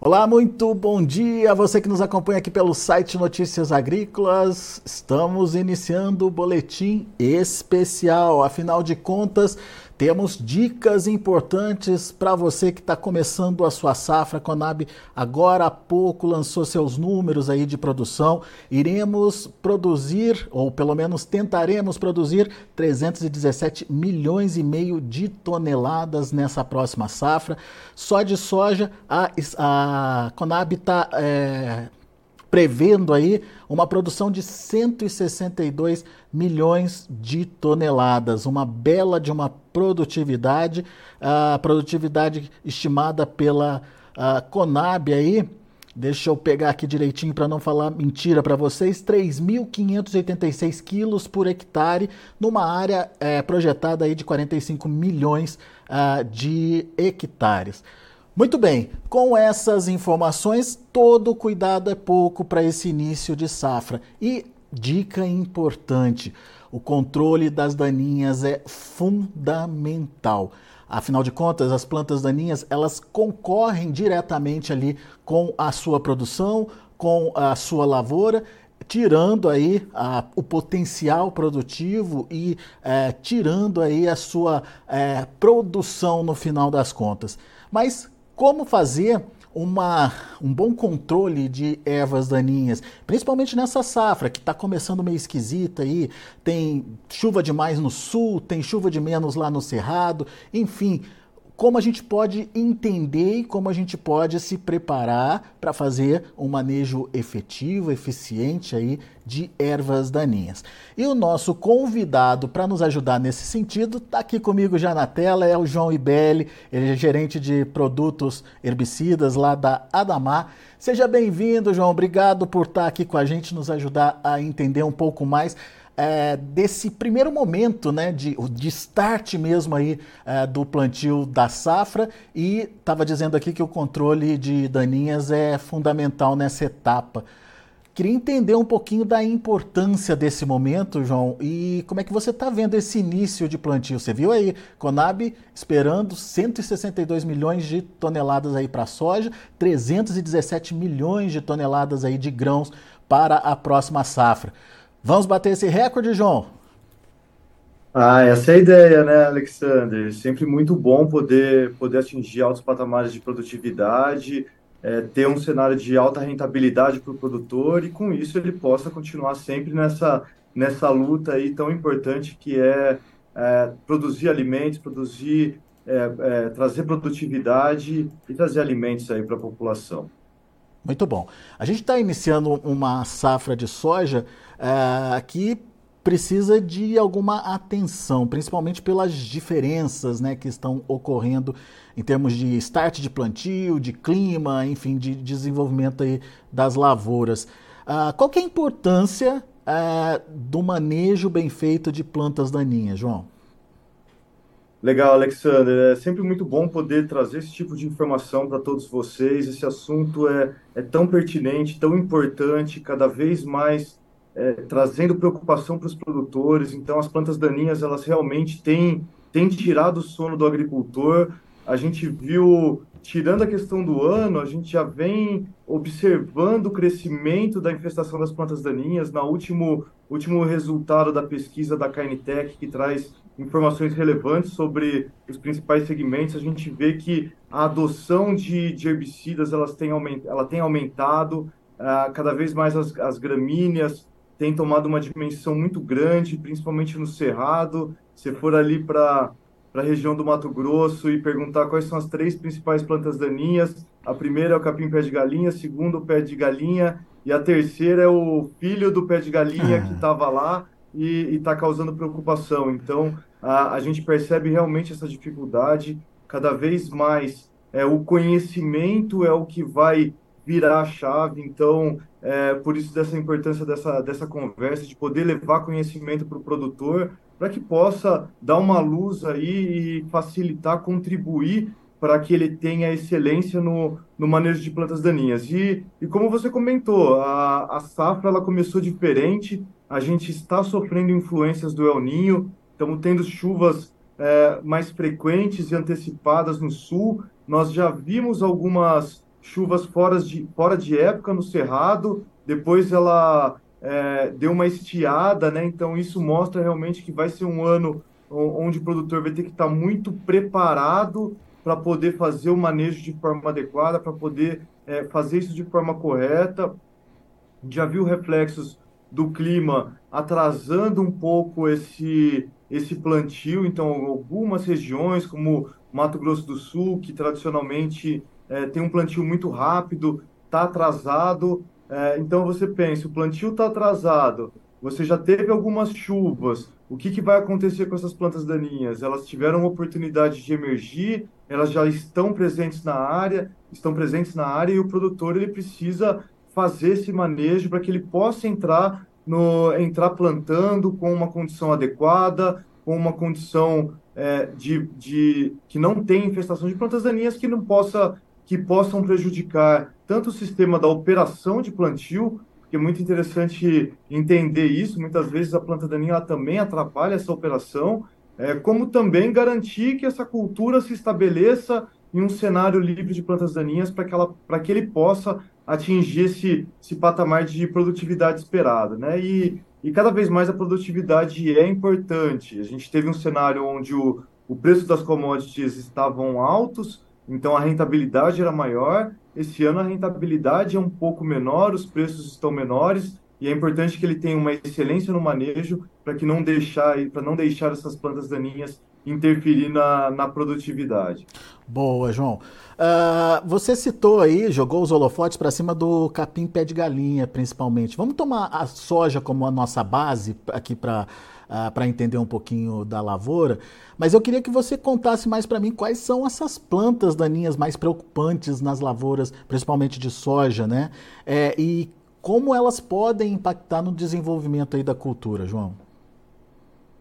Olá, muito bom dia a você que nos acompanha aqui pelo site Notícias Agrícolas. Estamos iniciando o boletim especial. Afinal de contas, temos dicas importantes para você que está começando a sua safra. A Conab agora há pouco lançou seus números aí de produção. Iremos produzir, ou pelo menos tentaremos produzir, 317 milhões e meio de toneladas nessa próxima safra. Só de soja, a, a Conab está é, prevendo aí uma produção de 162 milhões de toneladas, uma bela de uma produtividade, a produtividade estimada pela Conab aí, deixa eu pegar aqui direitinho para não falar mentira para vocês, 3.586 quilos por hectare numa área é, projetada aí de 45 milhões uh, de hectares. Muito bem, com essas informações, todo cuidado é pouco para esse início de safra. E dica importante: o controle das daninhas é fundamental. Afinal de contas, as plantas daninhas elas concorrem diretamente ali com a sua produção, com a sua lavoura tirando aí a, o potencial produtivo e é, tirando aí a sua é, produção no final das contas. Mas como fazer uma, um bom controle de ervas daninhas, principalmente nessa safra que está começando meio esquisita aí, tem chuva demais no sul, tem chuva de menos lá no cerrado, enfim, como a gente pode entender e como a gente pode se preparar para fazer um manejo efetivo, eficiente aí de ervas daninhas. E o nosso convidado para nos ajudar nesse sentido está aqui comigo já na tela, é o João Ibelli, ele é gerente de produtos herbicidas lá da Adamar. Seja bem-vindo, João. Obrigado por estar tá aqui com a gente, nos ajudar a entender um pouco mais é, desse primeiro momento, né, de, de start mesmo aí é, do plantio da safra e estava dizendo aqui que o controle de daninhas é fundamental nessa etapa. Queria entender um pouquinho da importância desse momento, João, e como é que você está vendo esse início de plantio. Você viu aí, Conab esperando 162 milhões de toneladas aí para soja, 317 milhões de toneladas aí de grãos para a próxima safra. Vamos bater esse recorde, João? Ah, essa é a ideia, né, Alexander? Sempre muito bom poder, poder atingir altos patamares de produtividade, é, ter um cenário de alta rentabilidade para o produtor e, com isso, ele possa continuar sempre nessa, nessa luta aí tão importante que é, é produzir alimentos, produzir, é, é trazer produtividade e trazer alimentos aí para a população. Muito bom. A gente está iniciando uma safra de soja uh, que precisa de alguma atenção, principalmente pelas diferenças né, que estão ocorrendo em termos de start de plantio, de clima, enfim, de desenvolvimento aí das lavouras. Uh, qual que é a importância uh, do manejo bem feito de plantas daninhas, João? Legal, Alexander. É sempre muito bom poder trazer esse tipo de informação para todos vocês. Esse assunto é, é tão pertinente, tão importante, cada vez mais é, trazendo preocupação para os produtores. Então, as plantas daninhas, elas realmente têm, têm tirado o sono do agricultor. A gente viu, tirando a questão do ano, a gente já vem observando o crescimento da infestação das plantas daninhas. No último, último resultado da pesquisa da KNTech, que traz informações relevantes sobre os principais segmentos, a gente vê que a adoção de, de herbicidas elas tem aument, ela tem aumentado, uh, cada vez mais as, as gramíneas têm tomado uma dimensão muito grande, principalmente no Cerrado. Se for ali para a região do Mato Grosso e perguntar quais são as três principais plantas daninhas, a primeira é o capim-pé de galinha, a segunda o pé de galinha e a terceira é o filho do pé de galinha que estava lá e está causando preocupação. Então, a, a gente percebe realmente essa dificuldade. Cada vez mais é, o conhecimento é o que vai virar a chave. Então, é, por isso dessa importância dessa, dessa conversa, de poder levar conhecimento para o produtor, para que possa dar uma luz aí e facilitar, contribuir para que ele tenha excelência no, no manejo de plantas daninhas. E, e como você comentou, a, a safra ela começou diferente, a gente está sofrendo influências do El Ninho, estamos tendo chuvas é, mais frequentes e antecipadas no sul. Nós já vimos algumas chuvas fora de, fora de época no cerrado, depois ela é, deu uma estiada, né? Então isso mostra realmente que vai ser um ano onde o produtor vai ter que estar muito preparado para poder fazer o manejo de forma adequada, para poder é, fazer isso de forma correta. Já viu reflexos do clima atrasando um pouco esse, esse plantio, então algumas regiões, como Mato Grosso do Sul, que tradicionalmente é, tem um plantio muito rápido, está atrasado. É, então você pensa, o plantio está atrasado, você já teve algumas chuvas, o que, que vai acontecer com essas plantas daninhas? Elas tiveram oportunidade de emergir, elas já estão presentes na área, estão presentes na área e o produtor ele precisa fazer esse manejo para que ele possa entrar no entrar plantando com uma condição adequada, com uma condição é, de, de que não tem infestação de plantas daninhas que não possa que possam prejudicar tanto o sistema da operação de plantio que é muito interessante entender isso. Muitas vezes a planta daninha também atrapalha essa operação, é, como também garantir que essa cultura se estabeleça em um cenário livre de plantas daninhas para que, ela, que ele possa atingir esse, esse patamar de produtividade esperado. Né? E, e cada vez mais a produtividade é importante. A gente teve um cenário onde o, o preço das commodities estavam altos, então a rentabilidade era maior, esse ano a rentabilidade é um pouco menor, os preços estão menores e é importante que ele tenha uma excelência no manejo para que não deixar para não deixar essas plantas daninhas interferir na, na produtividade. Boa, João. Uh, você citou aí, jogou os holofotes para cima do capim pé de galinha, principalmente. Vamos tomar a soja como a nossa base aqui para uh, ah, para entender um pouquinho da lavoura. Mas eu queria que você contasse mais para mim quais são essas plantas daninhas mais preocupantes nas lavouras, principalmente de soja, né? É, e como elas podem impactar no desenvolvimento aí da cultura, João?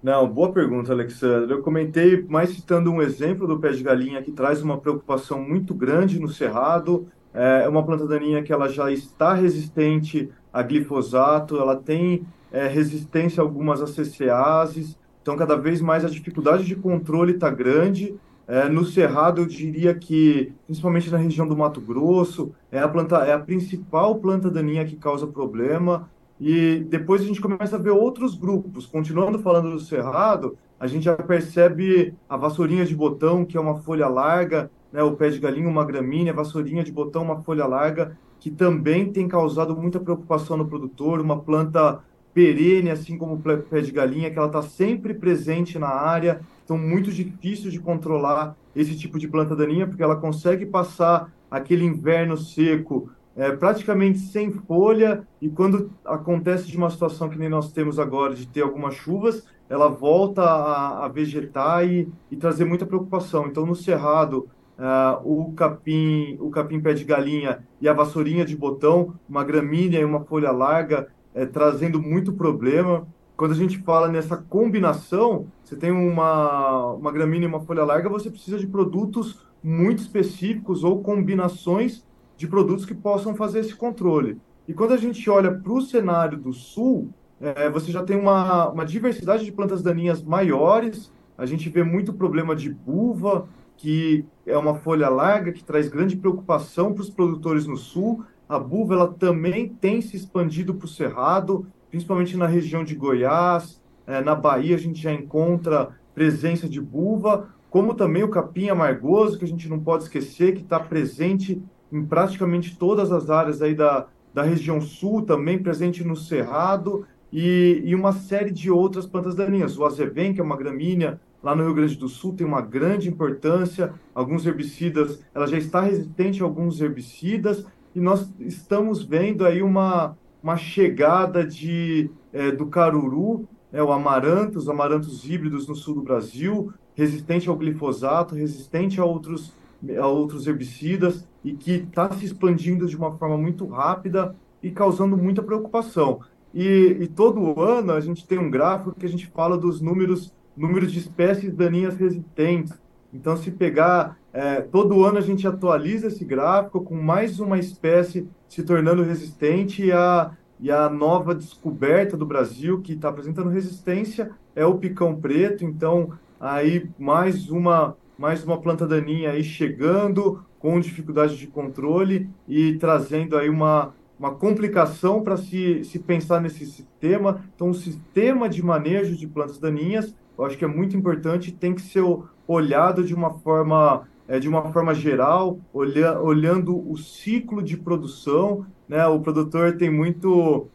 Não, boa pergunta, Alexandre. Eu comentei mais citando um exemplo do pé de galinha que traz uma preocupação muito grande no cerrado. É uma planta daninha que ela já está resistente a glifosato, ela tem é, resistência a algumas ACCases, então cada vez mais a dificuldade de controle está grande. É, no Cerrado, eu diria que, principalmente na região do Mato Grosso, é a, planta, é a principal planta daninha que causa problema. E depois a gente começa a ver outros grupos. Continuando falando do Cerrado, a gente já percebe a vassourinha de botão, que é uma folha larga, né, o pé de galinha, uma gramínea, vassourinha de botão, uma folha larga, que também tem causado muita preocupação no produtor, uma planta perene, assim como o pé de galinha, que ela está sempre presente na área, então muito difícil de controlar esse tipo de planta daninha, porque ela consegue passar aquele inverno seco é, praticamente sem folha, e quando acontece de uma situação que nem nós temos agora, de ter algumas chuvas, ela volta a, a vegetar e, e, trazer muita preocupação. Então, no cerrado, uh, o capim, o capim pé de galinha e a vassourinha de botão, uma gramínea e uma folha larga, é, trazendo muito problema. Quando a gente fala nessa combinação, você tem uma, uma gramínea e uma folha larga, você precisa de produtos muito específicos ou combinações de produtos que possam fazer esse controle. E quando a gente olha para o cenário do sul, é, você já tem uma, uma diversidade de plantas daninhas maiores, a gente vê muito problema de buva, que é uma folha larga que traz grande preocupação para os produtores no sul, a buva ela também tem se expandido para o cerrado, principalmente na região de Goiás, é, na Bahia a gente já encontra presença de buva, como também o capim amargoso, que a gente não pode esquecer, que está presente em praticamente todas as áreas aí da, da região sul, também presente no cerrado, e, e uma série de outras plantas daninhas. O azevém, que é uma gramínea, lá no Rio Grande do Sul tem uma grande importância, alguns herbicidas, ela já está resistente a alguns herbicidas, e nós estamos vendo aí uma, uma chegada de, é, do caruru, é, o amaranto, os amarantos híbridos no sul do Brasil, resistente ao glifosato, resistente a outros, a outros herbicidas e que está se expandindo de uma forma muito rápida e causando muita preocupação. E, e, todo ano a gente tem um gráfico que a gente fala dos números, números de espécies daninhas resistentes. Então, se pegar é, todo ano a gente atualiza esse gráfico com mais uma espécie se tornando resistente e a, e a nova descoberta do Brasil que está apresentando resistência é o picão preto. Então, aí mais uma, mais uma planta daninha aí chegando com dificuldade de controle e trazendo aí uma, uma complicação para se, se pensar nesse sistema. Então, o sistema de manejo de plantas daninhas, eu acho que é muito importante, tem que ser olhado de uma forma é, de uma forma geral, olha, olhando o ciclo de produção. Né? O produtor tem muito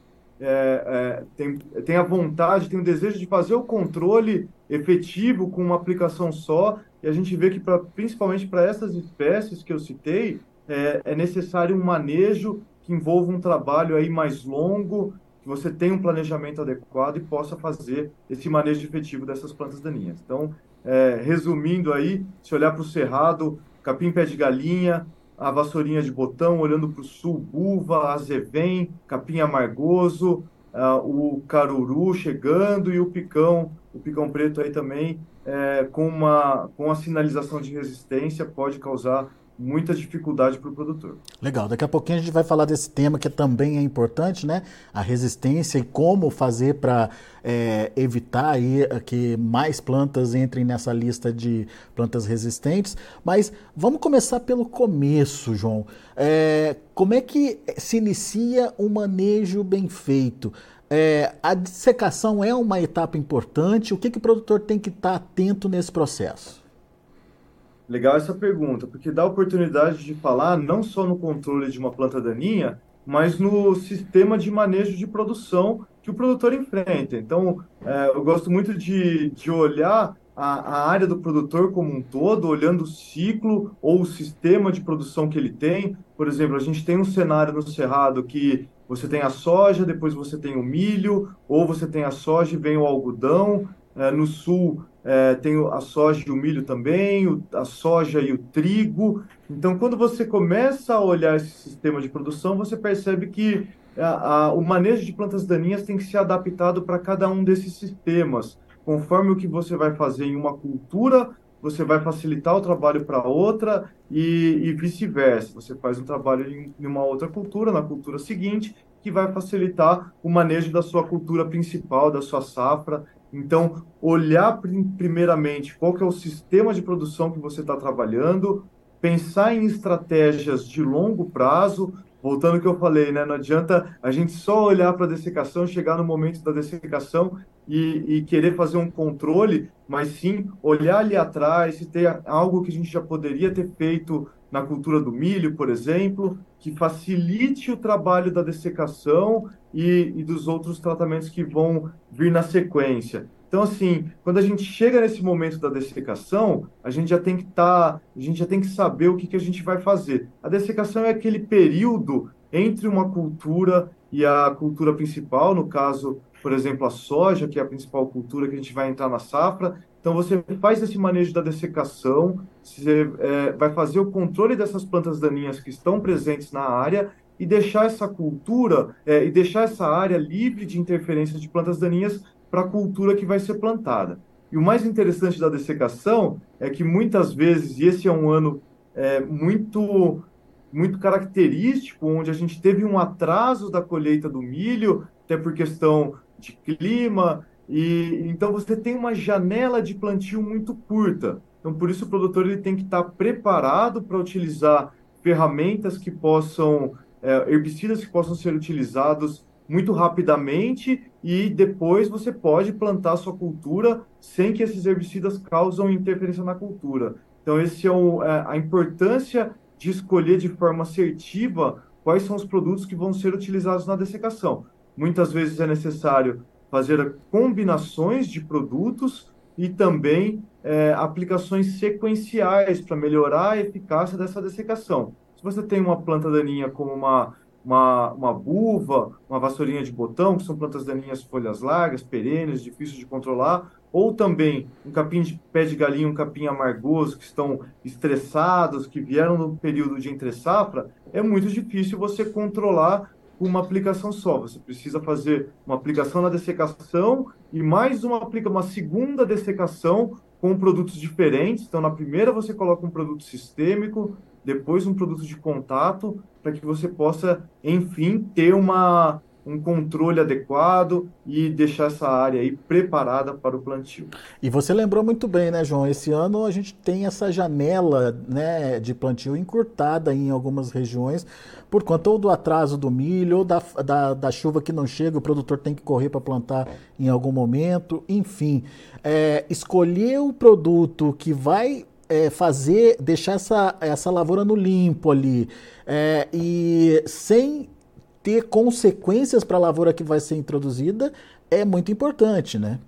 é, é, tem, tem a vontade, tem o desejo de fazer o controle efetivo com uma aplicação só, e a gente vê que, pra, principalmente para essas espécies que eu citei, é, é, necessário um manejo que envolva um trabalho aí mais longo, que você tenha um planejamento adequado e possa fazer esse manejo efetivo dessas plantas daninhas. Então, é, resumindo aí, se olhar para o cerrado, capim pé de galinha, a vassourinha de botão, olhando para o sul, buva, azevém, capim amargoso, uh, o caruru chegando e o picão, o picão preto aí também, é, com, uma, com a sinalização de resistência, pode causar muita dificuldade para o produtor. Legal, daqui a pouquinho a gente vai falar desse tema que também é importante, né? A resistência e como fazer para é, evitar aí que mais plantas entrem nessa lista de plantas resistentes. Mas vamos começar pelo começo, João. É, como é que se inicia um manejo bem feito? É, a dissecação é uma etapa importante. O que, que o produtor tem que estar atento nesse processo? Legal essa pergunta, porque dá a oportunidade de falar não só no controle de uma planta daninha, mas no sistema de manejo de produção que o produtor enfrenta. Então, é, eu gosto muito de, de olhar a, a, área do produtor como um todo, olhando o ciclo ou o sistema de produção que ele tem. Por exemplo, a gente tem um cenário no Cerrado que você tem a soja, depois você tem o milho, ou você tem a soja e vem o algodão. É, no sul, é, tem a soja e o milho também, o, a soja e o trigo. Então, quando você começa a olhar esse sistema de produção, você percebe que a, a, o manejo de plantas daninhas tem que ser adaptado para cada um desses sistemas. Conforme o que você vai fazer em uma cultura, você vai facilitar o trabalho para outra e, e vice-versa. Você faz um trabalho em, em uma outra cultura, na cultura seguinte, que vai facilitar o manejo da sua cultura principal, da sua safra então, olhar primeiramente qual que é o sistema de produção que você está trabalhando, pensar em estratégias de longo prazo, voltando ao que eu falei, né? Não adianta a gente só olhar para a dessecação, chegar no momento da dessecação e, e, querer fazer um controle, mas sim olhar ali atrás e ter algo que a gente já poderia ter feito na cultura do milho, por exemplo, que facilite o trabalho da dessecação e, e dos outros tratamentos que vão vir na sequência. Então, assim, quando a gente chega nesse momento da dessecação, a gente já tem que estar, tá, a gente já tem que saber o que, que a gente vai fazer. A dessecação é aquele período entre uma cultura e a cultura principal, no caso, por exemplo, a soja, que é a principal cultura que a gente vai entrar na safra. Então, você faz esse manejo da dessecação, você é, vai fazer o controle dessas plantas daninhas que estão presentes na área e deixar essa cultura é, e deixar essa área livre de interferências de plantas daninhas para a cultura que vai ser plantada. E o mais interessante da dessecação é que muitas vezes, e esse é um ano é, muito muito característico, onde a gente teve um atraso da colheita do milho, até por questão de clima, e então você tem uma janela de plantio muito curta. Então, por isso o produtor ele tem que estar preparado para utilizar ferramentas que possam é, herbicidas que possam ser utilizados muito rapidamente e depois você pode plantar sua cultura sem que esses herbicidas causam interferência na cultura. Então, esse é, é a importância de escolher de forma assertiva quais são os produtos que vão ser utilizados na dessecação. Muitas vezes é necessário fazer combinações de produtos e também é, aplicações sequenciais para melhorar a eficácia dessa dessecação. Se você tem uma planta daninha como uma, uma, uma buva, uma vassourinha de botão, que são plantas daninhas folhas largas, perenes, difíceis de controlar, ou também um capim de pé de galinha, um capim amargoso, que estão estressados, que vieram no período de entre-safra, é muito difícil você controlar com uma aplicação só. Você precisa fazer uma aplicação na dessecação e mais uma, uma segunda dessecação com produtos diferentes. Então, na primeira você coloca um produto sistêmico, depois um produto de contato, para que você possa, enfim, ter uma, um controle adequado e deixar essa área aí preparada para o plantio. E você lembrou muito bem, né, João? Esse ano a gente tem essa janela né, de plantio encurtada em algumas regiões, por conta ou do atraso do milho, ou da, da, da chuva que não chega, o produtor tem que correr para plantar em algum momento, enfim. É, escolher o produto que vai é, fazer, deixar essa, essa lavoura no limpo ali, é, e sem ter consequências para a lavoura que vai ser introduzida é muito importante, né?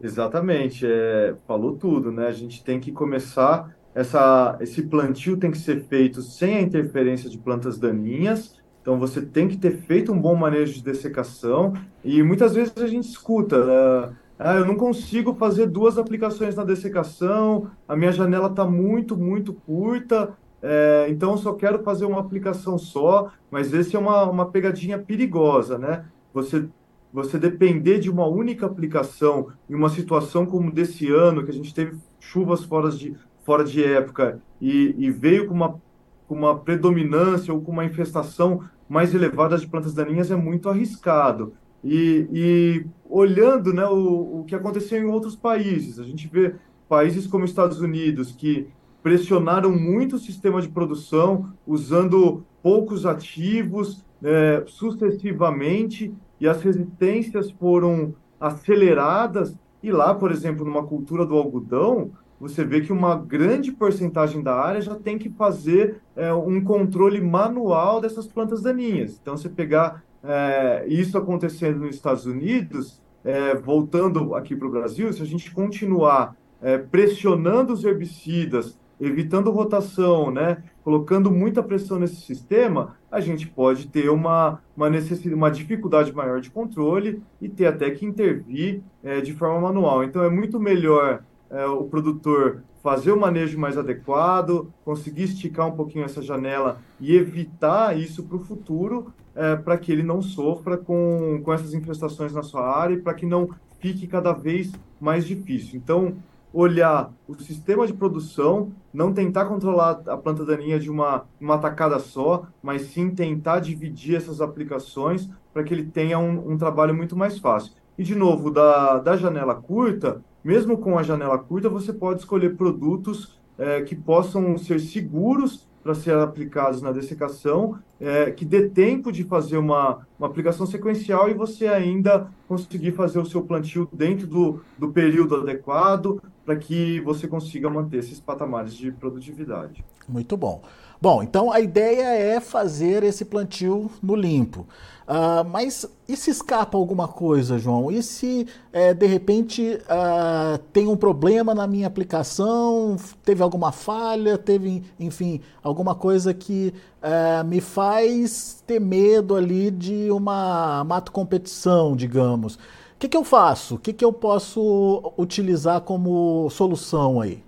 Exatamente, é, falou tudo, né? A gente tem que começar essa, esse plantio tem que ser feito sem a interferência de plantas daninhas. Então você tem que ter feito um bom manejo de dessecação e muitas vezes a gente escuta, né? ah, eu não consigo fazer duas aplicações na dessecação, a minha janela está muito, muito curta, é, então eu só quero fazer uma aplicação só, mas esse é uma, uma pegadinha perigosa, né? Você, você depender de uma única aplicação em uma situação como desse ano, que a gente teve chuvas fora de, fora de época e, e veio com uma, com uma predominância ou com uma infestação mais elevada de plantas daninhas, é muito arriscado. E, e olhando né, o, o que aconteceu em outros países, a gente vê países como Estados Unidos que pressionaram muito o sistema de produção, usando poucos ativos é, sucessivamente, e as resistências foram aceleradas. E lá, por exemplo, numa cultura do algodão, você vê que uma grande porcentagem da área já tem que fazer é, um controle manual dessas plantas daninhas. Então, você pegar é, isso acontecendo nos Estados Unidos, é, voltando aqui para o Brasil, se a gente continuar é, pressionando os herbicidas evitando rotação, né, colocando muita pressão nesse sistema, a gente pode ter uma, uma, necessidade, uma dificuldade maior de controle e ter até que intervir é, de forma manual. Então, é muito melhor é, o produtor fazer o manejo mais adequado, conseguir esticar um pouquinho essa janela e evitar isso para o futuro, é, para que ele não sofra com, com essas infestações na sua área e para que não fique cada vez mais difícil. Então, olhar o sistema de produção, não tentar controlar a planta daninha de uma, uma tacada só, mas sim tentar dividir essas aplicações para que ele tenha um, um, trabalho muito mais fácil. E, de novo, da, da janela curta, mesmo com a janela curta, você pode escolher produtos é, que possam ser seguros para ser aplicados na dessecação, é, que dê tempo de fazer uma, uma aplicação sequencial e você ainda conseguir fazer o seu plantio dentro do, do período adequado para que você consiga manter esses patamares de produtividade. Muito bom. Bom, então a ideia é fazer esse plantio no limpo. Uh, mas e se escapa alguma coisa, João? E se é, de repente uh, tem um problema na minha aplicação, teve alguma falha, teve, enfim, alguma coisa que uh, me faz ter medo ali de uma mato competição, digamos. O que, que eu faço? O que, que eu posso utilizar como solução aí?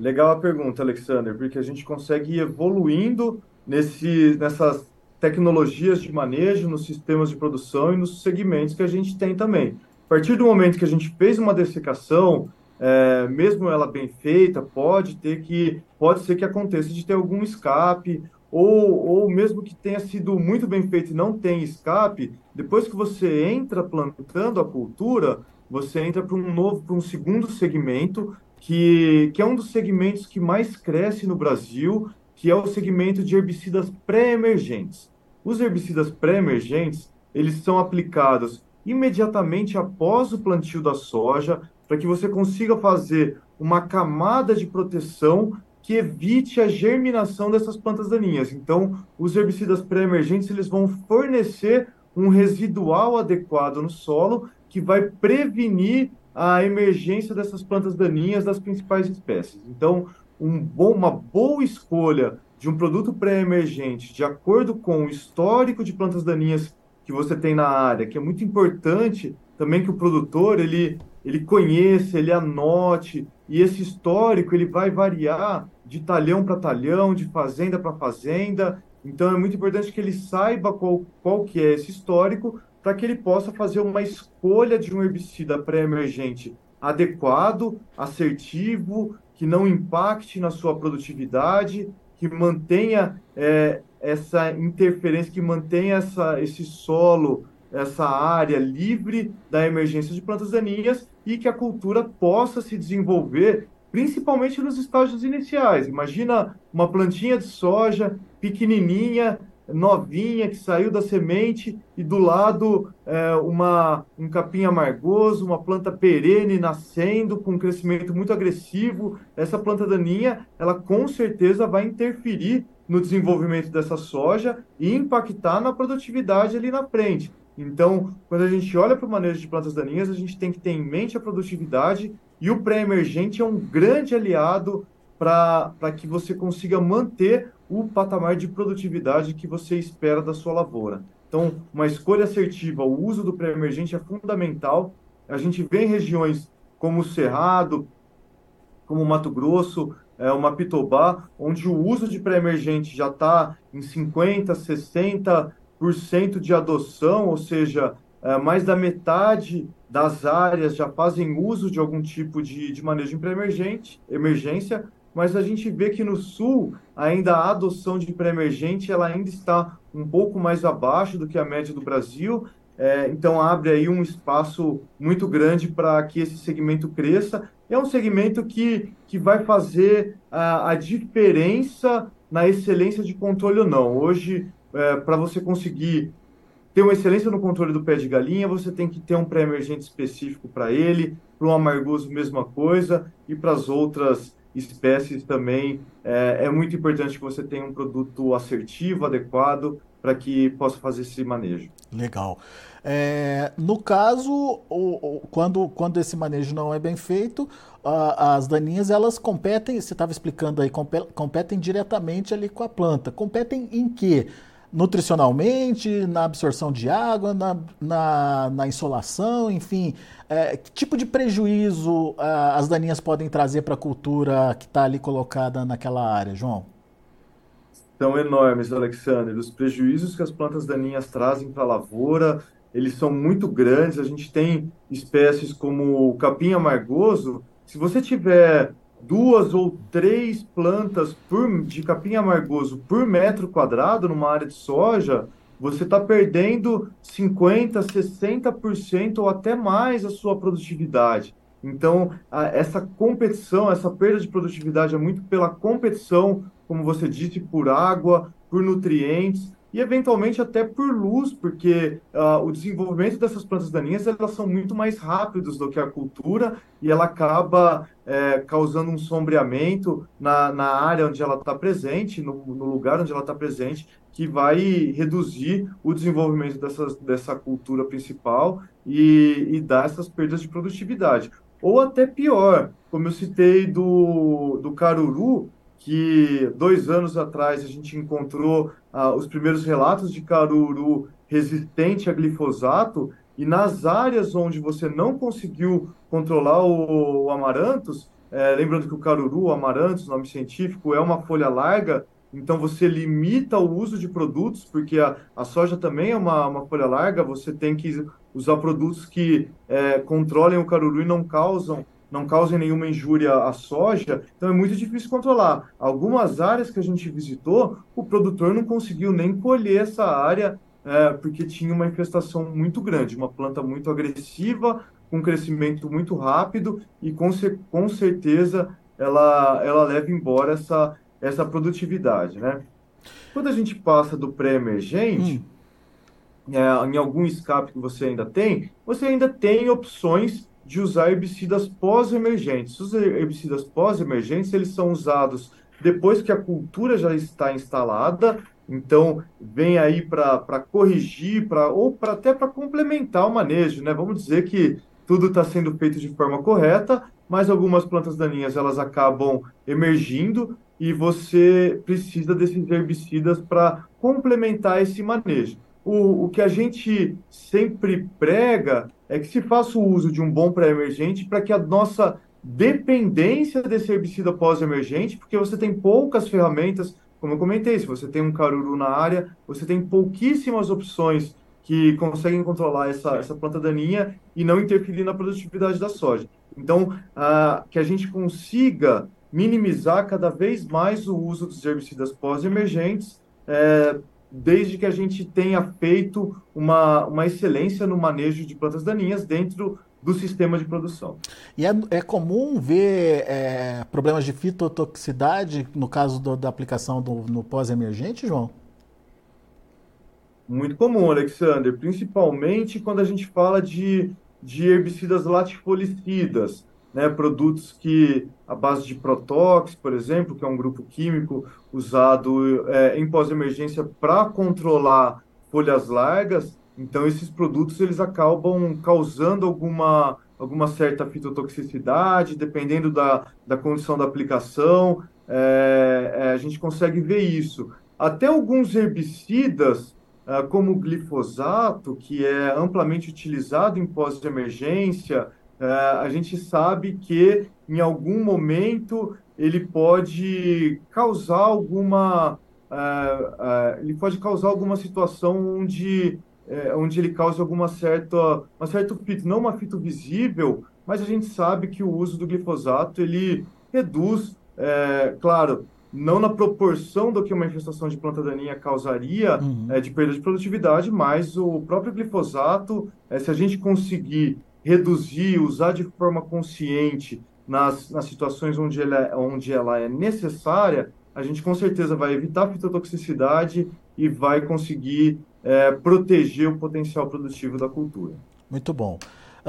Legal a pergunta, Alexander, porque a gente consegue ir evoluindo nesse, nessas tecnologias de manejo, nos sistemas de produção e nos segmentos que a gente tem também. A partir do momento que a gente fez uma dessecação, é, mesmo ela bem feita, pode ter que pode ser que aconteça de ter algum escape ou, ou mesmo que tenha sido muito bem feito e não tem escape, depois que você entra plantando a cultura, você entra para um novo, para um segundo segmento que, que é um dos segmentos que mais cresce no Brasil, que é o segmento de herbicidas pré-emergentes. Os herbicidas pré-emergentes, eles são aplicados imediatamente após o plantio da soja, para que você consiga fazer uma camada de proteção que evite a germinação dessas plantas daninhas. Então, os herbicidas pré-emergentes, eles vão fornecer um residual adequado no solo que vai prevenir a emergência dessas plantas daninhas das principais espécies. Então, um bom, uma boa escolha de um produto pré-emergente, de acordo com o histórico de plantas daninhas que você tem na área, que é muito importante também que o produtor ele, ele conheça, ele anote, e esse histórico ele vai variar de talhão para talhão, de fazenda para fazenda, então é muito importante que ele saiba qual, qual que é esse histórico para que ele possa fazer uma escolha de um herbicida pré-emergente adequado, assertivo, que não impacte na sua produtividade que mantenha é, essa interferência, que mantenha essa, esse solo, essa área livre da emergência de plantas daninhas e que a cultura possa se desenvolver, principalmente nos estágios iniciais. Imagina uma plantinha de soja pequenininha, novinha, que saiu da semente, e do lado é, uma, um capim amargoso, uma planta perene nascendo, com um crescimento muito agressivo. Essa planta daninha, ela com certeza vai interferir no desenvolvimento dessa soja e impactar na produtividade ali na frente. Então, quando a gente olha para o manejo de plantas daninhas, a gente tem que ter em mente a produtividade e o pré-emergente é um grande aliado para que você consiga manter o patamar de produtividade que você espera da sua lavoura. Então, uma escolha assertiva, o uso do pré-emergente é fundamental. A gente vê em regiões como o Cerrado, como o Mato Grosso, é, uma Pitobá, onde o uso de pré-emergente já está em 50%, 60% de adoção, ou seja, é, mais da metade das áreas já fazem uso de algum tipo de, de manejo pré-emergente, emergência, mas a gente vê que no sul ainda a adoção de pré-emergente ela ainda está um pouco mais abaixo do que a média do Brasil, é, então abre aí um espaço muito grande para que esse segmento cresça. É um segmento que, que vai fazer a, a diferença na excelência de controle ou não. Hoje, é, para você conseguir ter uma excelência no controle do pé de galinha, você tem que ter um pré-emergente específico para ele, para o amargoso, mesma coisa, e para as outras espécies também. É, é, muito importante que você tenha um produto assertivo, adequado, para que possa fazer esse manejo. Legal. É, no caso, o, o, quando, quando esse manejo não é bem feito, a, as daninhas elas competem, você estava explicando aí, competem diretamente ali com a planta. Competem em quê? Nutricionalmente, na absorção de água, na, na, na insolação, enfim. É, que tipo de prejuízo é, as daninhas podem trazer para a cultura que está ali colocada naquela área, João? São enormes, Alexandre. Os prejuízos que as plantas daninhas trazem para a lavoura, eles são muito grandes. A gente tem espécies como o capim amargoso. Se você tiver duas ou três plantas por, de capim amargoso por metro quadrado numa área de soja, você está perdendo 50%, 60% ou até mais a sua produtividade. Então, a, essa competição, essa perda de produtividade é muito pela competição, como você disse, por água, por nutrientes, e eventualmente até por luz, porque uh, o desenvolvimento dessas plantas daninhas elas são muito mais rápidos do que a cultura e ela acaba é, causando um sombreamento na, na área onde ela está presente, no, no, lugar onde ela está presente, que vai reduzir o desenvolvimento dessas, dessa cultura principal e, e dar essas perdas de produtividade. Ou até pior, como eu citei do, do caruru, que dois anos atrás a gente encontrou ah, os primeiros relatos de caruru resistente a glifosato, e nas áreas onde você não conseguiu controlar o, o amarantos, é, lembrando que o caruru, o amarantos, nome científico, é uma folha larga, então você limita o uso de produtos, porque a, a soja também é uma, uma folha larga, você tem que usar produtos que é, controlem o caruru e não causam não causem nenhuma injúria à soja, então é muito difícil controlar. Algumas áreas que a gente visitou, o produtor não conseguiu nem colher essa área é, porque tinha uma infestação muito grande, uma planta muito agressiva, com crescimento muito rápido e com, com certeza ela, ela leva embora essa, essa produtividade, né? Quando a gente passa do pré-emergente, hum. é, em algum escape que você ainda tem, você ainda tem opções de usar herbicidas pós-emergentes. Os herbicidas pós-emergentes, eles são usados depois que a cultura já está instalada, então vem aí para corrigir, pra, ou pra, até para complementar o manejo, né? Vamos dizer que tudo está sendo feito de forma correta, mas algumas plantas daninhas elas acabam emergindo e você precisa desses herbicidas para complementar esse manejo. O, o que a gente sempre prega é que se faça o uso de um bom pré-emergente para que a nossa dependência desse herbicida pós-emergente, porque você tem poucas ferramentas, como eu comentei, se você tem um caruru na área, você tem pouquíssimas opções que conseguem controlar essa, essa planta daninha e não interferir na produtividade da soja. Então, que a gente consiga minimizar cada vez mais o uso dos herbicidas pós-emergentes, é, desde que a gente tenha feito uma, uma excelência no manejo de plantas daninhas dentro do sistema de produção. E é, é comum ver é, problemas de fitotoxicidade no caso do, da aplicação do, no pós-emergente, João? Muito comum, Alexander, principalmente quando a gente fala de, de herbicidas latifolicidas, né, produtos que, a base de Protox, por exemplo, que é um grupo químico usado é, em pós-emergência para controlar folhas largas, então esses produtos eles acabam causando alguma, alguma certa fitotoxicidade, dependendo da, da condição da aplicação, é, é, a gente consegue ver isso. Até alguns herbicidas, ah, como o glifosato, que é amplamente utilizado em pós-emergência, é, a gente sabe que em algum momento ele pode causar alguma é, é, ele pode causar alguma situação onde onde ele causa alguma certa uma certa fito, não uma fito visível, mas a gente sabe que o uso do glifosato ele reduz, claro, não na proporção do que uma infestação de planta daninha causaria uhum. é, de perda de produtividade, mas o próprio glifosato, é, se a gente conseguir reduzir, usar de forma consciente nas, nas situações onde ela, é, onde ela é necessária, a gente com certeza vai evitar a fitotoxicidade e vai conseguir é, proteger o potencial produtivo da cultura. Muito bom.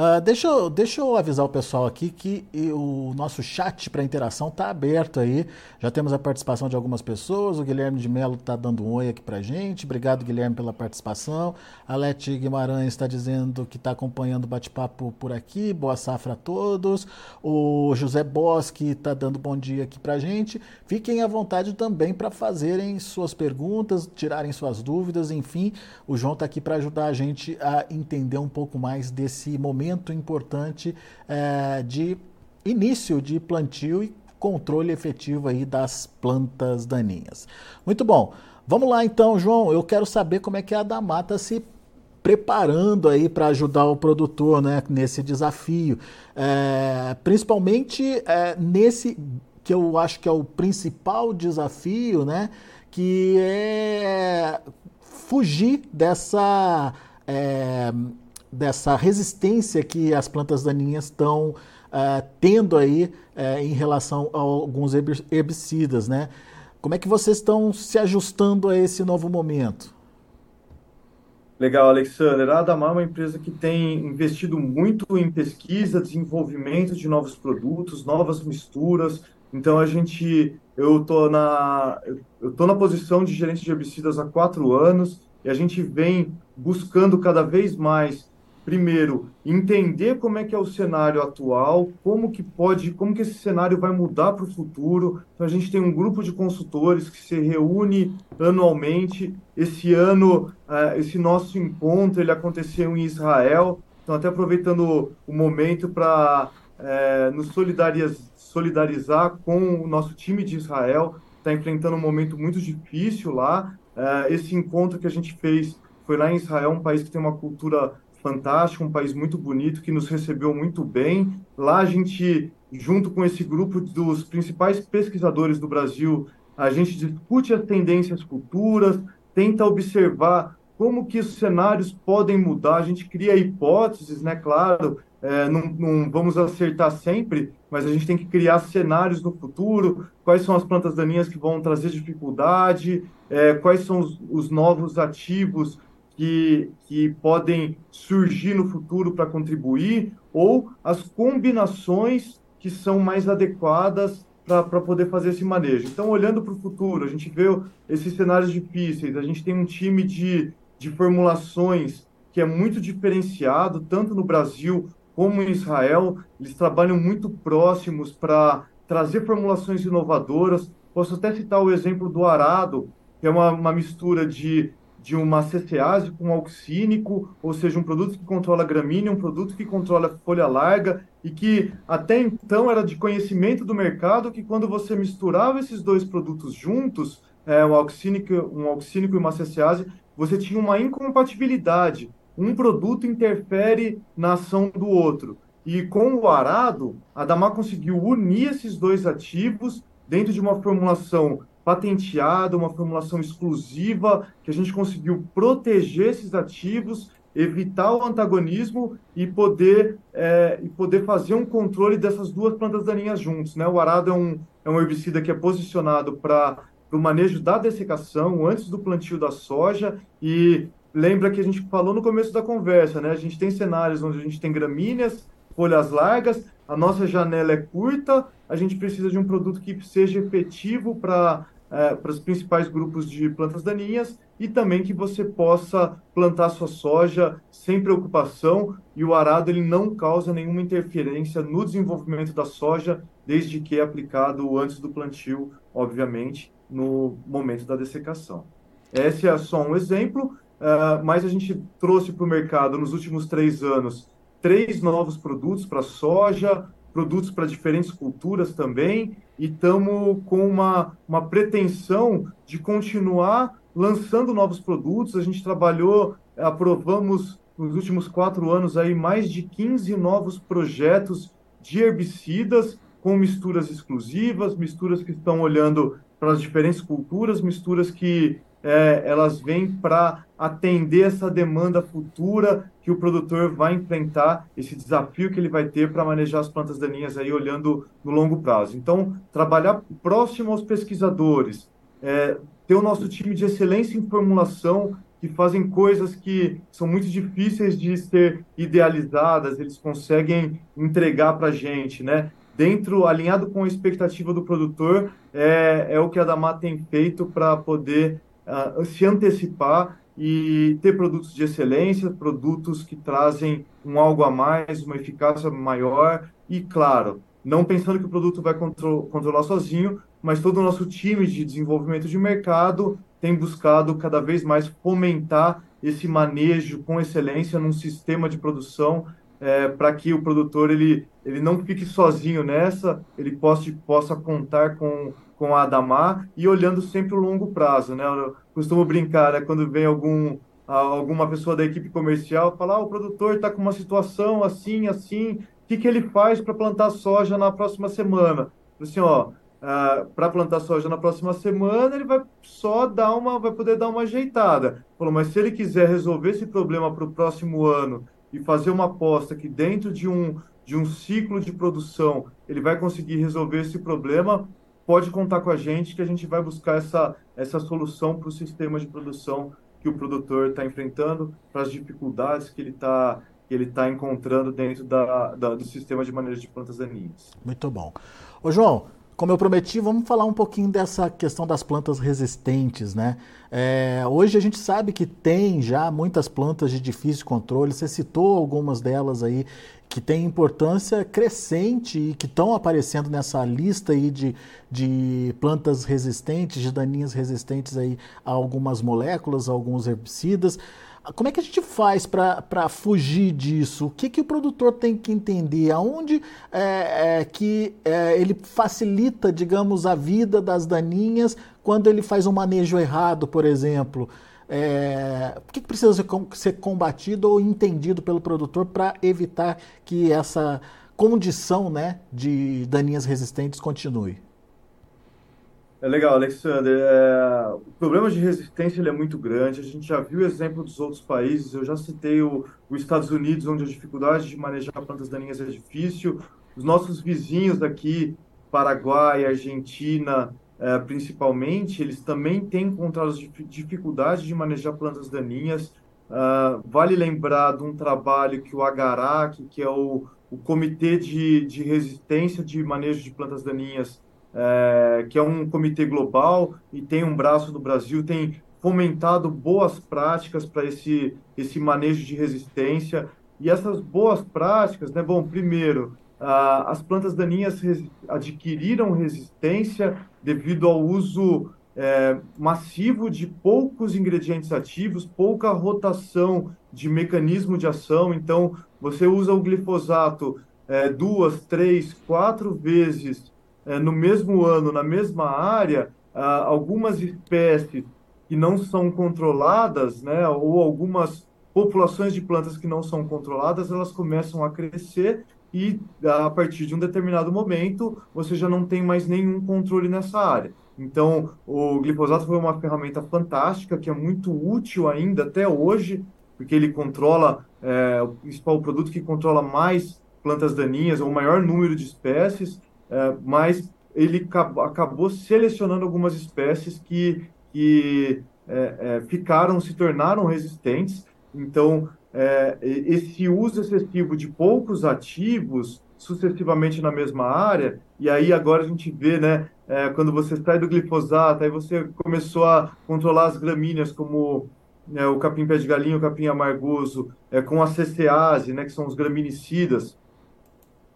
Uh, deixa, eu, deixa eu avisar o pessoal aqui que o nosso chat para interação está aberto aí. Já temos a participação de algumas pessoas. O Guilherme de Mello está dando um oi aqui para gente. Obrigado, Guilherme, pela participação. A Leti Guimarães está dizendo que está acompanhando o bate-papo por aqui. Boa safra a todos. O José Bosque está dando bom dia aqui para gente. Fiquem à vontade também para fazerem suas perguntas, tirarem suas dúvidas. Enfim, o João está aqui para ajudar a gente a entender um pouco mais desse momento momento importante é, de início de plantio e controle efetivo aí das plantas daninhas. Muito bom. Vamos lá então, João. Eu quero saber como é que a Damata se preparando aí para ajudar o produtor né, nesse desafio. É, principalmente é, nesse que eu acho que é o principal desafio, né? Que é fugir dessa é, dessa resistência que as plantas daninhas estão uh, tendo aí uh, em relação a alguns herbicidas, né? Como é que vocês estão se ajustando a esse novo momento? Legal, Alexander. A Adamar é uma empresa que tem investido muito em pesquisa, desenvolvimento de novos produtos, novas misturas. Então a gente, eu tô na, eu tô na posição de gerente de herbicidas há quatro anos e a gente vem buscando cada vez mais primeiro, entender como é que é o cenário atual, como que pode, como que esse cenário vai mudar para o futuro. Então a gente tem um grupo de consultores que se reúne anualmente. Esse ano, uh, esse nosso encontro ele aconteceu em Israel. Então até aproveitando o momento para uh, nos solidarizar com o nosso time de Israel, está enfrentando um momento muito difícil lá. Uh, esse encontro que a gente fez foi lá em Israel, um país que tem uma cultura fantástico, um país muito bonito que nos recebeu muito bem. Lá a gente, junto com esse grupo dos principais pesquisadores do Brasil, a gente discute as tendências futuras, tenta observar como que os cenários podem mudar. A gente cria hipóteses, né? Claro, é, não, não, vamos acertar sempre, mas a gente tem que criar cenários no futuro. Quais são as plantas daninhas que vão trazer dificuldade? É, quais são os, os novos ativos que, que podem surgir no futuro para contribuir, ou as combinações que são mais adequadas para poder fazer esse manejo. Então, olhando para o futuro, a gente vê esses cenários difíceis, a gente tem um time de, de formulações que é muito diferenciado, tanto no Brasil como em Israel. Eles trabalham muito próximos para trazer formulações inovadoras. Posso até citar o exemplo do arado, que é uma, uma mistura de de uma CCase com auxínico, ou seja, um produto que controla gramínea, um produto que controla folha larga, e que até então era de conhecimento do mercado que quando você misturava esses dois produtos juntos, é, um, auxínico, um auxínico e uma CCase, você tinha uma incompatibilidade. Um produto interfere na ação do outro. E com o arado, a Damar conseguiu unir esses dois ativos dentro de uma formulação patenteada, uma formulação exclusiva, que a gente conseguiu proteger esses ativos, evitar o antagonismo e poder, é, e poder fazer um controle dessas duas plantas daninhas juntos. Né? O arado é um, é um herbicida que é posicionado para o manejo da dessecação antes do plantio da soja e lembra que a gente falou no começo da conversa, né? A gente tem cenários onde a gente tem gramíneas, folhas largas, a nossa janela é curta, a gente precisa de um produto que seja efetivo para é, para os principais grupos de plantas daninhas e também que você possa plantar sua soja sem preocupação e o arado ele não causa nenhuma interferência no desenvolvimento da soja desde que é aplicado antes do plantio, obviamente, no momento da dessecação. Esse é só um exemplo, uh, mas a gente trouxe para o mercado nos últimos três anos três novos produtos para soja, produtos para diferentes culturas também, e estamos com uma, uma pretensão de continuar lançando novos produtos. A gente trabalhou, aprovamos nos últimos quatro anos aí mais de 15 novos projetos de herbicidas com misturas exclusivas, misturas que estão olhando para as diferentes culturas, misturas que é, elas vêm para atender essa demanda futura que o produtor vai enfrentar, esse desafio que ele vai ter para manejar as plantas daninhas aí olhando no longo prazo. Então, trabalhar próximo aos pesquisadores, é, ter o nosso time de excelência em formulação, que fazem coisas que são muito difíceis de ser idealizadas, eles conseguem entregar para a gente, né? Dentro, alinhado com a expectativa do produtor, é, é o que a Damar tem feito para poder se antecipar e ter produtos de excelência, produtos que trazem um algo a mais, uma eficácia maior e, claro, não pensando que o produto vai contro controlar sozinho, mas todo o nosso time de desenvolvimento de mercado tem buscado cada vez mais fomentar esse manejo com excelência num sistema de produção é, para que o produtor ele, ele não fique sozinho nessa, ele possa, possa contar com com a Adamar e olhando sempre o longo prazo, né? Costumo brincar, né? Quando vem algum alguma pessoa da equipe comercial falar, ah, o produtor está com uma situação assim, assim, o que, que ele faz para plantar soja na próxima semana? Assim, ó, ah, para plantar soja na próxima semana, ele vai só dar uma, vai poder dar uma ajeitada. Falou, mas se ele quiser resolver esse problema para o próximo ano e fazer uma aposta que dentro de um de um ciclo de produção ele vai conseguir resolver esse problema, pode contar com a gente que a gente vai buscar essa, essa solução para o sistema de produção que o produtor está enfrentando, para as dificuldades que ele está ele está encontrando dentro da, da, do sistema de manejo de plantas daninhas. Muito bom. Ô João, como eu prometi, vamos falar um pouquinho dessa questão das plantas resistentes, né? É, hoje a gente sabe que tem já muitas plantas de difícil controle, você citou algumas delas aí que têm importância crescente e que estão aparecendo nessa lista aí de, de plantas resistentes, de daninhas resistentes aí a algumas moléculas, a alguns herbicidas. Como é que a gente faz para fugir disso? O que, que o produtor tem que entender? Aonde é, é, que é, ele facilita, digamos, a vida das daninhas quando ele faz um manejo errado, por exemplo? É, o que, que precisa ser, ser combatido ou entendido pelo produtor para evitar que essa condição né, de daninhas resistentes continue? É legal, Alexander. É, o problema de resistência ele é muito grande. A gente já viu o exemplo dos outros países. Eu já citei o, os Estados Unidos, onde a dificuldade de manejar plantas daninhas é difícil. Os nossos vizinhos aqui, Paraguai, Argentina, é, principalmente, eles também têm encontrado dificuldade de manejar plantas daninhas. Uh, vale lembrar de um trabalho que o Agarac, que é o, o Comitê de, de Resistência de Manejo de Plantas Daninhas, é, que é um comitê global e tem um braço no Brasil, tem fomentado boas práticas para esse, esse manejo de resistência. E essas boas práticas, né, bom, primeiro, ah, as plantas daninhas adquiriram resistência devido ao uso é, massivo de poucos ingredientes ativos, pouca rotação de mecanismo de ação. Então, você usa o glifosato é, duas, três, quatro vezes é, no mesmo ano, na mesma área, ah, algumas espécies que não são controladas, né, ou algumas populações de plantas que não são controladas, elas começam a crescer e a partir de um determinado momento você já não tem mais nenhum controle nessa área. Então, o glifosato foi uma ferramenta fantástica, que é muito útil ainda até hoje, porque ele controla, é, o produto que controla mais plantas daninhas, ou o maior número de espécies, é, mas ele acabou selecionando algumas espécies que, que é, é, ficaram, se tornaram resistentes. Então, é, esse uso excessivo de poucos ativos sucessivamente na mesma área, e aí agora a gente vê, né, é, quando você sai do glifosato, aí você começou a controlar as gramíneas como né, o capim pé de galinha, o capim amargoso, é, com a CCase, né, que são os graminicidas,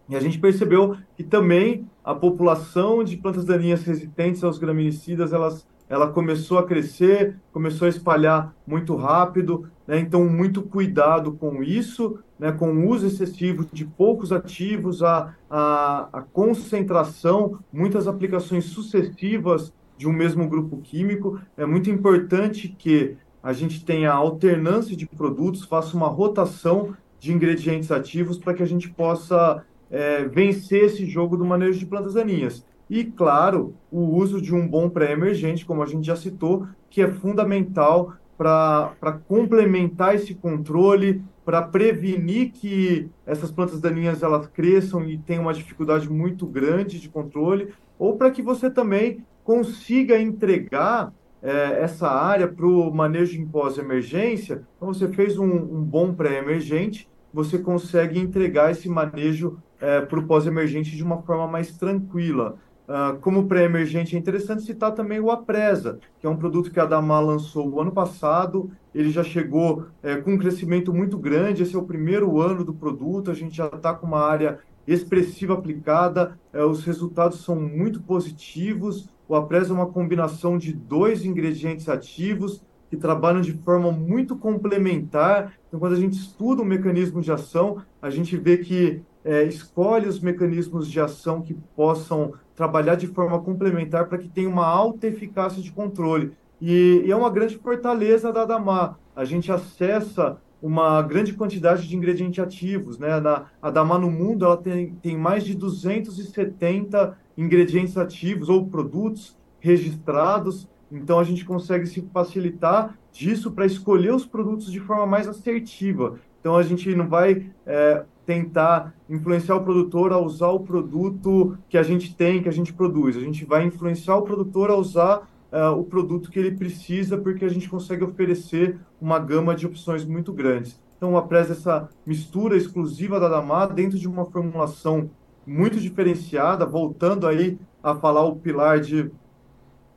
e a gente percebeu que também a população de plantas daninhas resistentes aos graminicidas, elas, ela começou a crescer, começou a espalhar muito rápido, né? então muito cuidado com isso, né? com o uso excessivo de poucos ativos, a, a, a concentração, muitas aplicações sucessivas de um mesmo grupo químico. É muito importante que a gente tenha alternância de produtos, faça uma rotação de ingredientes ativos para que a gente possa é, vencer esse jogo do manejo de plantas daninhas. E, claro, o uso de um bom pré-emergente, como a gente já citou, que é fundamental para complementar esse controle, para prevenir que essas plantas daninhas elas cresçam e tenham uma dificuldade muito grande de controle, ou para que você também consiga entregar é, essa área para o manejo em pós-emergência. Então, você fez um, um bom pré-emergente, você consegue entregar esse manejo é, para o pós-emergente de uma forma mais tranquila. Uh, como pré-emergente, é interessante citar também o Apresa, que é um produto que a Damar lançou o ano passado. Ele já chegou é, com um crescimento muito grande. Esse é o primeiro ano do produto. A gente já está com uma área expressiva aplicada. É, os resultados são muito positivos. O Apresa é uma combinação de dois ingredientes ativos que trabalham de forma muito complementar. Então, quando a gente estuda o mecanismo de ação, a gente vê que é, escolhe os mecanismos de ação que possam trabalhar de forma complementar para que tenha uma alta eficácia de controle. E, e, é uma grande fortaleza da Adamar. A gente acessa uma grande quantidade de ingredientes ativos. Né? Na, a Adamar no mundo ela tem, tem mais de 270 ingredientes ativos ou produtos registrados. Então a gente consegue se facilitar disso para escolher os produtos de forma mais assertiva. Então a gente não vai é, tentar influenciar o produtor a usar o produto que a gente tem, que a gente produz. A gente vai influenciar o produtor a usar uh, o produto que ele precisa, porque a gente consegue oferecer uma gama de opções muito grandes. Então, apresa essa mistura exclusiva da Damar dentro de uma formulação muito diferenciada, voltando aí a falar o pilar de,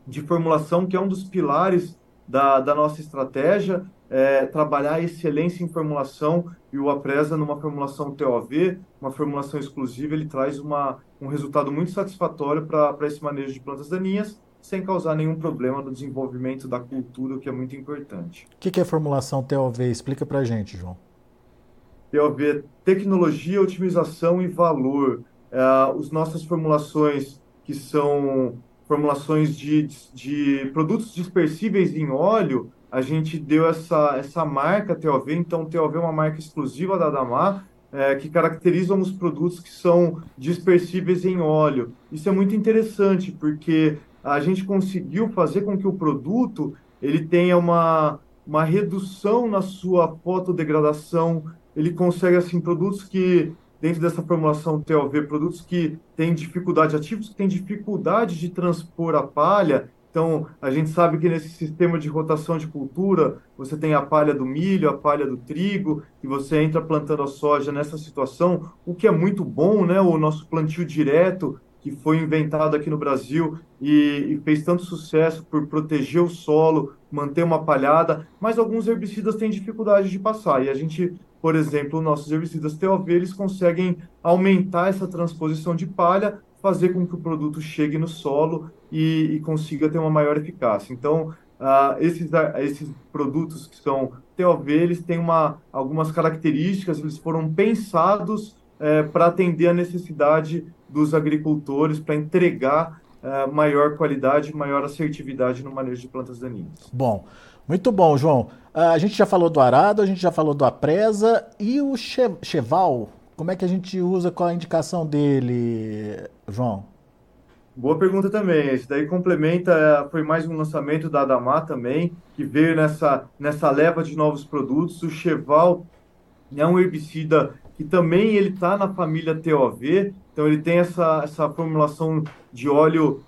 de formulação, que é um dos pilares da, da nossa estratégia, é, trabalhar a excelência em formulação e o Apresa numa formulação TOV, uma formulação exclusiva, ele traz uma, um resultado muito satisfatório para esse manejo de plantas daninhas, sem causar nenhum problema no desenvolvimento da cultura, o que é muito importante. O que, que é formulação TOV? Explica para gente, João. TOV é tecnologia, otimização e valor. É, os nossas formulações, que são formulações de, de produtos dispersíveis em óleo, a gente deu essa, essa marca TOV, então TOV é uma marca exclusiva da Damar, é, que caracterizam os produtos que são dispersíveis em óleo. Isso é muito interessante, porque a gente conseguiu fazer com que o produto ele tenha uma, uma redução na sua fotodegradação, ele consegue, assim, produtos que, dentro dessa formulação TOV, produtos que têm dificuldade, ativos que têm dificuldade de transpor a palha, então, a gente sabe que nesse sistema de rotação de cultura, você tem a palha do milho, a palha do trigo, e você entra plantando a soja nessa situação, o que é muito bom, né? O nosso plantio direto, que foi inventado aqui no Brasil e, e fez tanto sucesso por proteger o solo, manter uma palhada, mas alguns herbicidas têm dificuldade de passar. E a gente, por exemplo, nossos herbicidas TOV, eles conseguem aumentar essa transposição de palha, fazer com que o produto chegue no solo e, e consiga ter uma maior eficácia. Então, uh, esses, uh, esses produtos que são TOV, eles têm uma, algumas características, eles foram pensados uh, para atender a necessidade dos agricultores, para entregar eh, maior qualidade, maior assertividade no manejo de plantas daninhas. Bom, muito bom, João. Ah, a gente já falou do arado, a gente já falou do apresa e o cheval, como é que a gente usa, qual a indicação dele, João? Boa pergunta também. Esse daí complementa, é, foi mais um lançamento da Adamar também, que veio nessa, nessa leva de novos produtos. O Cheval é um herbicida que também ele está na família TOV, então ele tem essa, essa formulação de óleo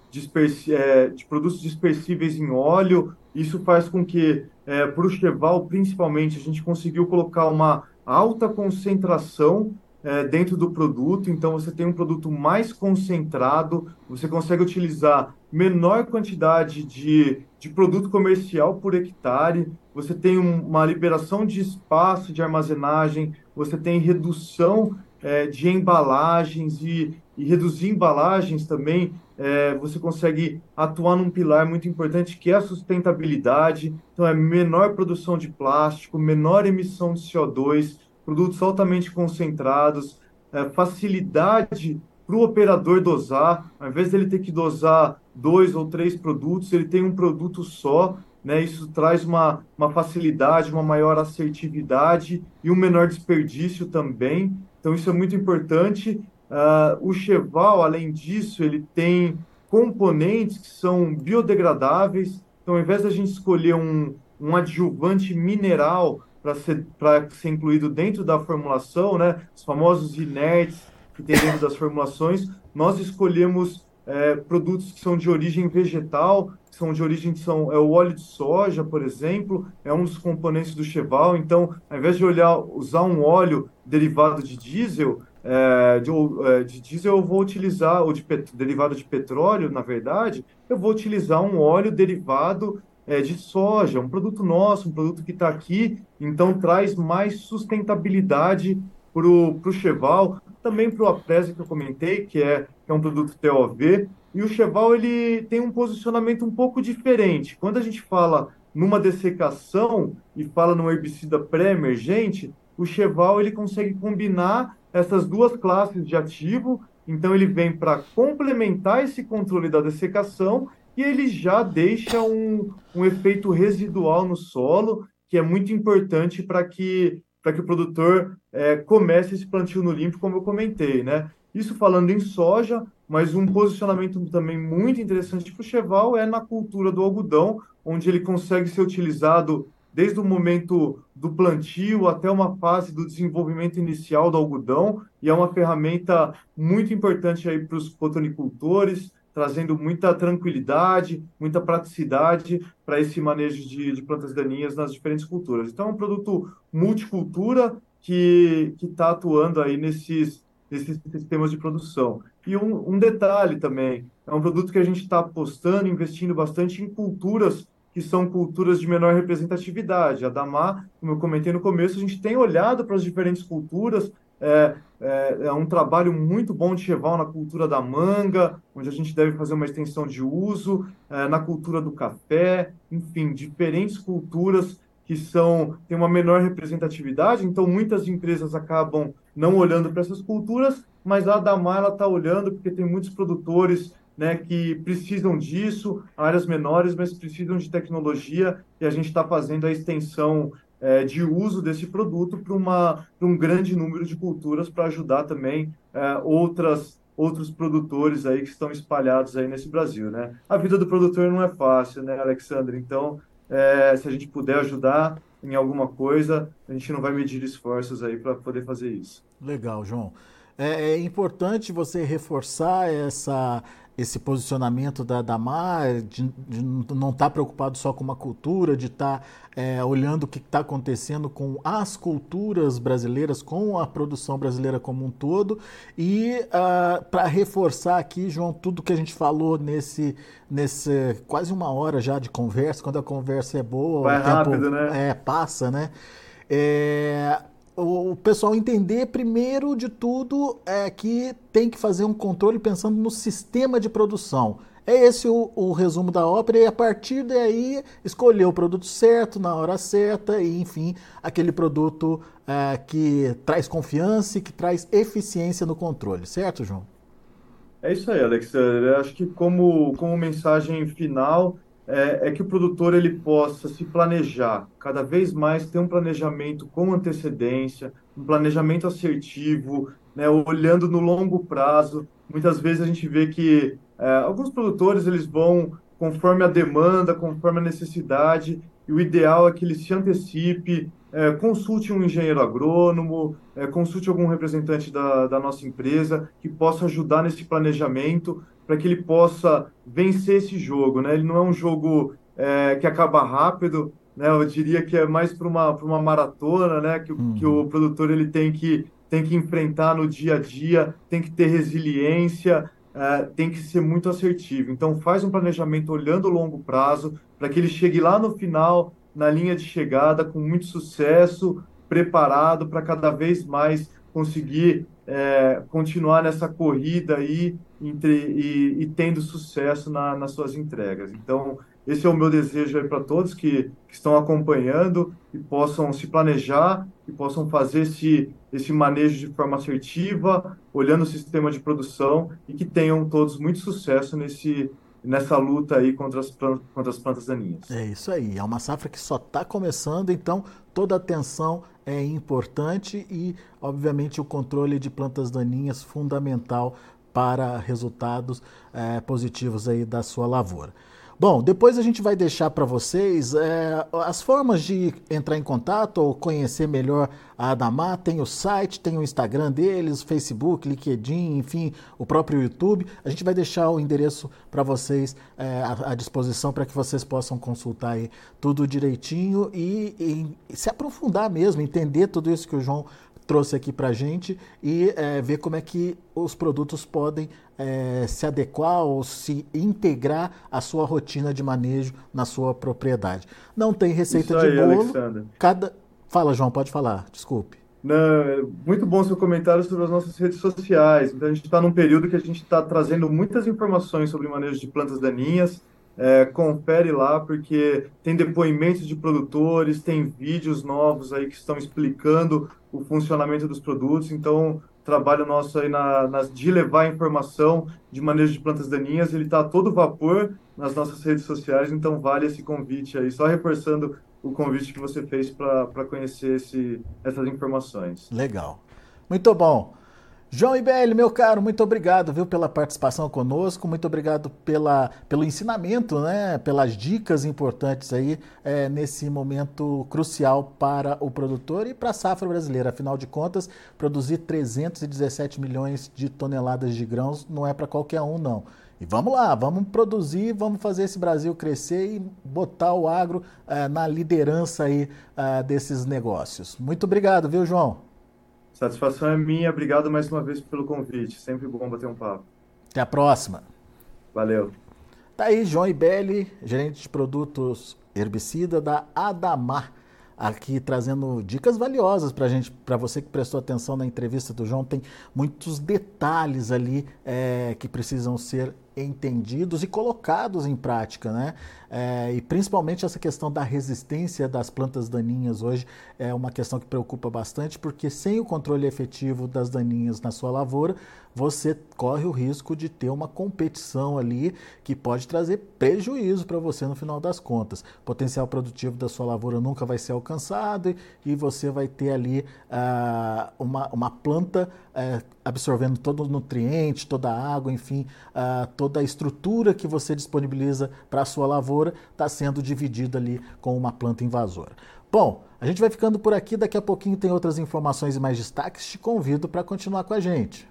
é, de produtos dispersíveis em óleo. Isso faz com que, é, para o Cheval principalmente, a gente conseguiu colocar uma alta concentração é, dentro do produto, então você tem um produto mais concentrado, você consegue utilizar menor quantidade de, de produto comercial por hectare, você tem um, uma liberação de espaço de armazenagem, você tem redução é, de embalagens e, e, reduzir embalagens também, é, você consegue atuar num pilar muito importante que é a sustentabilidade, então é menor produção de plástico, menor emissão de CO2, produtos altamente concentrados, é, facilidade para o operador dosar, ao invés dele ter que dosar dois ou três produtos, ele tem um produto só, né? Isso traz uma, uma facilidade, uma maior assertividade e um menor desperdício também. Então, isso é muito importante. Uh, o Cheval, além disso, ele tem componentes que são biodegradáveis. Então, ao invés da gente escolher um, um adjuvante mineral para ser, ser incluído dentro da formulação, né? Os famosos inertes que tem dentro das formulações, nós escolhemos é, produtos que são de origem vegetal, são de origem são é o óleo de soja, por exemplo, é um dos componentes do Cheval. Então, ao invés de olhar usar um óleo derivado de diesel, é, de, é, de, diesel eu vou utilizar ou de derivado de petróleo, na verdade, eu vou utilizar um óleo derivado é, de soja, um produto nosso, um produto que está aqui, então traz mais sustentabilidade para o Cheval, também para o Apresa que eu comentei, que é, que é um produto TOV, e o Cheval ele tem um posicionamento um pouco diferente. Quando a gente fala numa dessecação e fala num herbicida pré-emergente, o Cheval ele consegue combinar essas duas classes de ativo, então ele vem para complementar esse controle da dessecação e ele já deixa um, um efeito residual no solo, que é muito importante para que, que o produtor é, comece esse plantio no limpo, como eu comentei, né? Isso falando em soja, mas um posicionamento também muito interessante para o Cheval é na cultura do algodão, onde ele consegue ser utilizado desde o momento do plantio até uma fase do desenvolvimento inicial do algodão, e é uma ferramenta muito importante aí para os cotonicultores, trazendo muita tranquilidade, muita praticidade para esse manejo de, de, plantas daninhas nas diferentes culturas. Então, é um produto multicultura que está atuando aí nesses, nesses sistemas de produção. E um, um detalhe também, é um produto que a gente está apostando, investindo bastante em culturas que são culturas de menor representatividade. A Damar, como eu comentei no começo, a gente tem olhado para as diferentes culturas é, é, é, um trabalho muito bom de Cheval na cultura da manga, onde a gente deve fazer uma extensão de uso, é, na cultura do café, enfim, diferentes culturas que são têm uma menor representatividade, então muitas empresas acabam não olhando para essas culturas, mas a Damar está olhando porque tem muitos produtores né, que precisam disso, áreas menores, mas precisam de tecnologia, e a gente está fazendo a extensão é, de uso desse produto para um grande número de culturas para ajudar também é, outras outros produtores aí que estão espalhados aí nesse Brasil, né? A vida do produtor não é fácil, né, Alexandre? Então, é, se a gente puder ajudar em alguma coisa, a gente não vai medir esforços aí para poder fazer isso. Legal, João. É, é importante você reforçar essa esse posicionamento da Damar, de, de não estar tá preocupado só com uma cultura, de estar tá, é, olhando o que está acontecendo com as culturas brasileiras, com a produção brasileira como um todo. E uh, ah, para reforçar aqui, João, tudo que a gente falou nesse, nesse quase uma hora já de conversa, quando a conversa é boa, Vai o tempo rápido, né? é, passa, né? É, o pessoal entender primeiro de tudo é que tem que fazer um controle pensando no sistema de produção. É esse o, o, resumo da ópera, e a partir daí escolher o produto certo, na hora certa, e enfim, aquele produto é, que traz confiança e que traz eficiência no controle, certo, João? É isso aí, Alexandre. Acho que como, como mensagem final, é, é, que o produtor ele possa se planejar cada vez mais, ter um planejamento com antecedência, um planejamento assertivo, né, olhando no longo prazo. Muitas vezes a gente vê que é, alguns produtores eles vão conforme a demanda, conforme a necessidade, e o ideal é que ele se antecipe, é, consulte um engenheiro agrônomo, é, consulte algum representante da, da nossa empresa que possa ajudar nesse planejamento para que ele possa vencer esse jogo. Né? Ele não é um jogo é, que acaba rápido, né? eu diria que é mais para uma, uma maratona né? que, uhum. que o produtor ele tem que, tem que enfrentar no dia a dia, tem que ter resiliência, é, tem que ser muito assertivo. Então, faz um planejamento olhando o longo prazo, para que ele chegue lá no final, na linha de chegada, com muito sucesso, preparado para cada vez mais conseguir é, continuar nessa corrida aí entre, e, e tendo sucesso na, nas suas entregas. Então, esse é o meu desejo para todos que, que, estão acompanhando e possam se planejar e possam fazer esse, esse manejo de forma assertiva, olhando o sistema de produção e que tenham todos muito sucesso nesse, nessa luta aí contra as, contra as plantas daninhas. É isso aí, é uma safra que só está começando, então toda atenção é importante e, obviamente, o controle de plantas daninhas fundamental para resultados é, positivos aí da sua lavoura. Bom, depois a gente vai deixar para vocês é, as formas de entrar em contato ou conhecer melhor a Adamar. Tem o site, tem o Instagram deles, Facebook, LinkedIn, enfim, o próprio YouTube. A gente vai deixar o endereço para vocês é, à, à, disposição para que vocês possam consultar aí tudo direitinho e, e se aprofundar mesmo, entender tudo isso que o João trouxe aqui para gente e é, ver como é que os produtos podem é, se adequar ou se integrar à sua rotina de manejo na sua propriedade. Não tem receita Isso de bolo. Alexandre. Cada... Fala, João, pode falar, desculpe. Não, é muito bom seu comentário sobre as nossas redes sociais. Então, a gente está num período que a gente está trazendo muitas informações sobre o manejo de plantas daninhas. É, confere lá, porque tem depoimentos de produtores, tem vídeos novos aí que estão explicando o funcionamento dos produtos. Então, trabalho nosso aí na, na, de levar informação de manejo de plantas daninhas, ele está todo vapor nas nossas redes sociais, então vale esse convite aí. Só reforçando o convite que você fez para conhecer esse, essas informações. Legal. Muito bom. João Ibele, meu caro, muito obrigado, viu, pela participação conosco, muito obrigado pela, pelo ensinamento, né, pelas dicas importantes aí é, nesse momento crucial para o produtor e para a safra brasileira. Afinal de contas, produzir 317 milhões de toneladas de grãos não é para qualquer um, não. E vamos lá, vamos produzir, vamos fazer esse Brasil crescer e botar o agro é, na liderança aí é, desses negócios. Muito obrigado, viu, João? Satisfação é minha. Obrigado mais uma vez pelo convite. Sempre bom bater um papo. Até a próxima. Valeu. Tá aí João Ibelli, gerente de produtos herbicida da Adamar, aqui trazendo dicas valiosas para gente, para você que prestou atenção na entrevista do João, tem muitos detalhes ali é, que precisam ser entendidos e colocados em prática, né? É, e principalmente essa questão da resistência das plantas daninhas hoje é uma questão que preocupa bastante, porque sem o controle efetivo das daninhas na sua lavoura, você corre o risco de ter uma competição ali que pode trazer prejuízo para você no final das contas. O potencial produtivo da sua lavoura nunca vai ser alcançado e você vai ter ali uh, uma, uma planta uh, absorvendo todo o nutriente, toda a água, enfim, uh, toda a estrutura que você disponibiliza para a sua lavoura está sendo dividida ali com uma planta invasora. Bom, a gente vai ficando por aqui, daqui a pouquinho tem outras informações e mais destaques. Te convido para continuar com a gente.